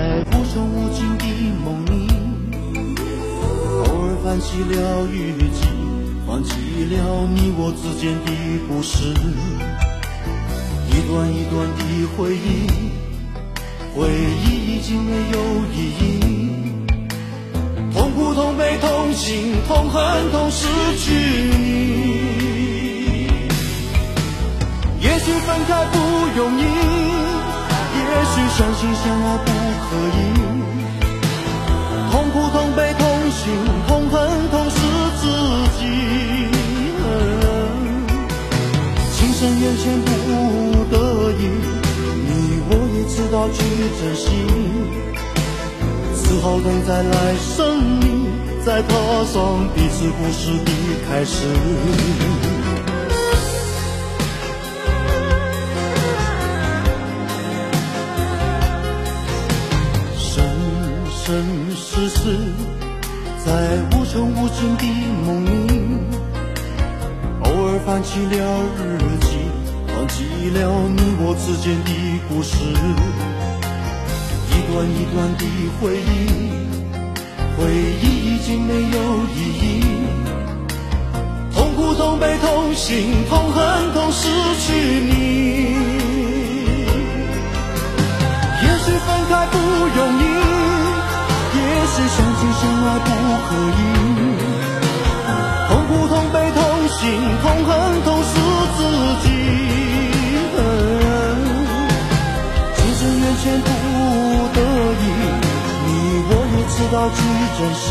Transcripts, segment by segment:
在无穷无尽的梦里，偶尔翻起了日记，放弃了你我之间的故事，一段一段的回忆，回忆已经没有意义。痛苦、痛悲、痛心、痛恨、痛失去你。也许分开不容易，也许相亲相爱不可以。痛苦、痛悲、痛心、痛恨、痛失自己。情深缘浅不得已，你我也知道去珍惜。此后等在来生里，再踏上彼此故事的开始。生世世，在无穷无尽的梦里，偶尔翻起了日记，忘记了你我之间的故事。一段一段的回忆，回忆已经没有意义。痛苦、痛悲、痛心、痛恨、痛失去你。也许分开不容易，是相亲相爱不可以。痛苦、痛悲、痛心、痛恨、痛失自己。情深缘浅不得已，你我也知道去珍惜。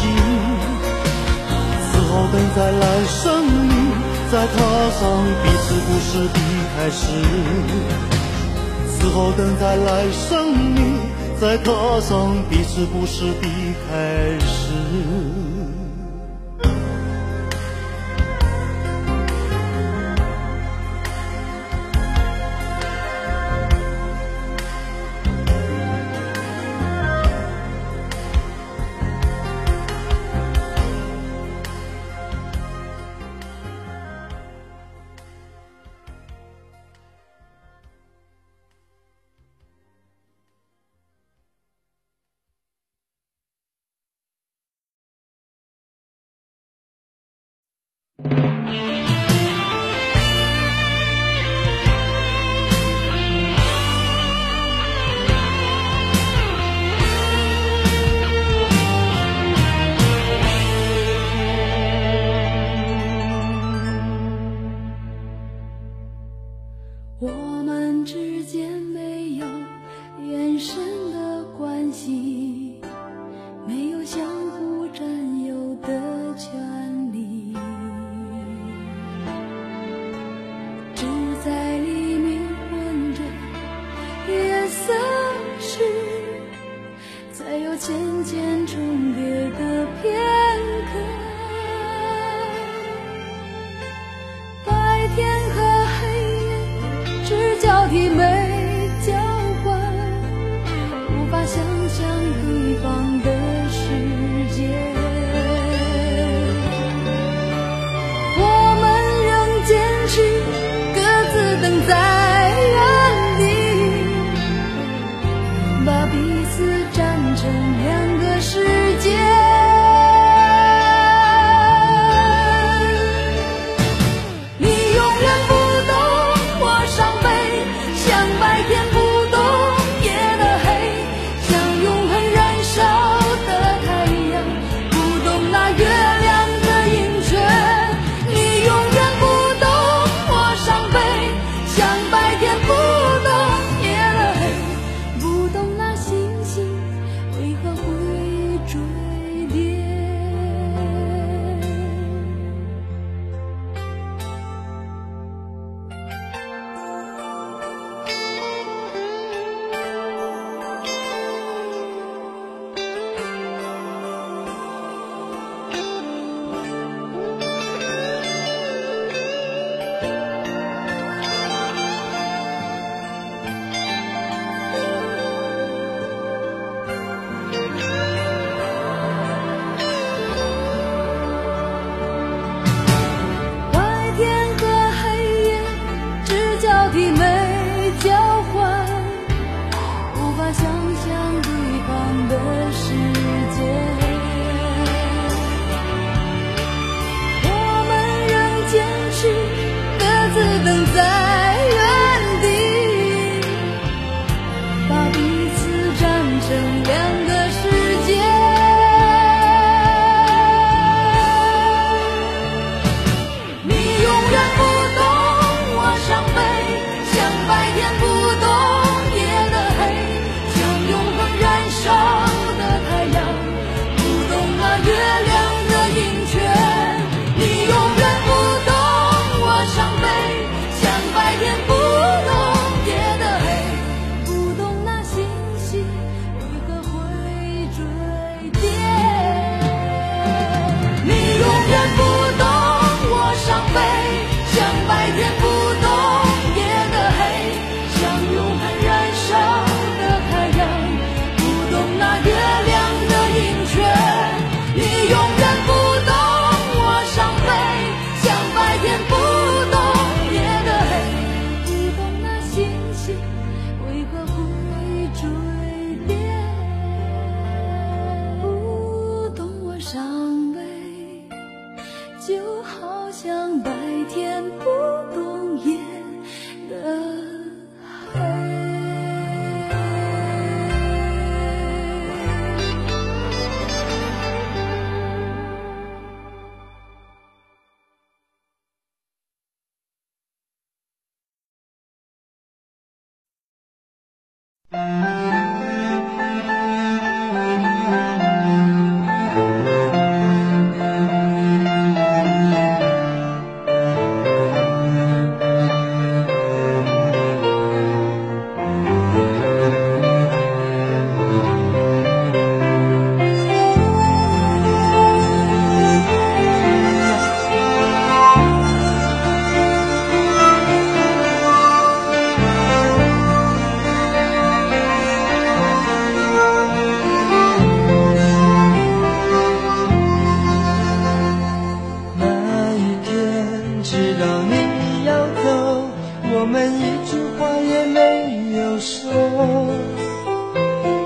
此后等在来生里，再踏上彼此故事的开始。此后等在来生里，在踏上彼此故事的开始。只交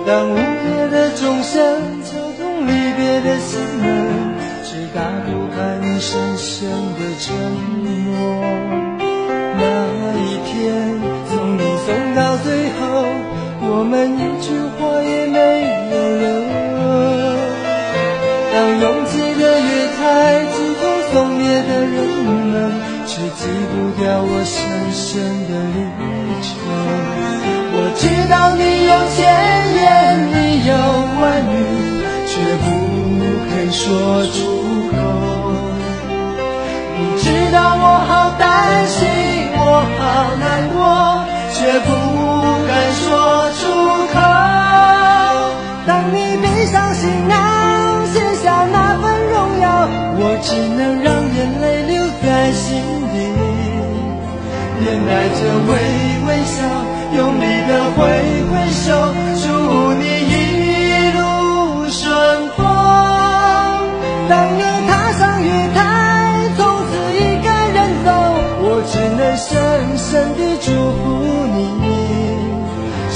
当午夜的钟声敲痛离别的心门，却打不开你深深的沉默。那一天，送你送到最后，我们一句话也没有留。当拥挤的月台挤痛送别的人们，却挤不掉我深深的离愁。我知道你有。说出口，你知道我好担心，我好难过，却不敢说出口。当你背上行囊，卸下那份荣耀，我只能让眼泪留在心底，面带着微微笑，用力的挥挥手。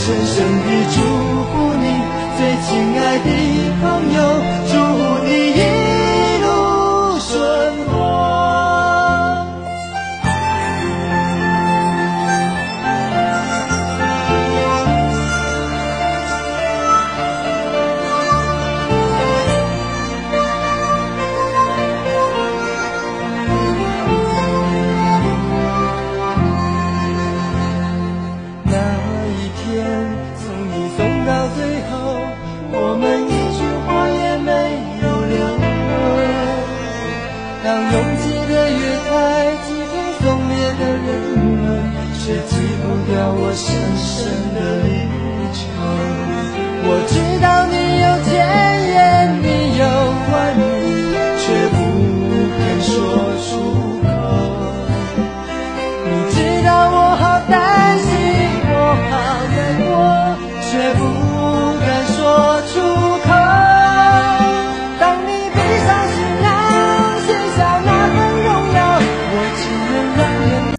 深深的祝。深深的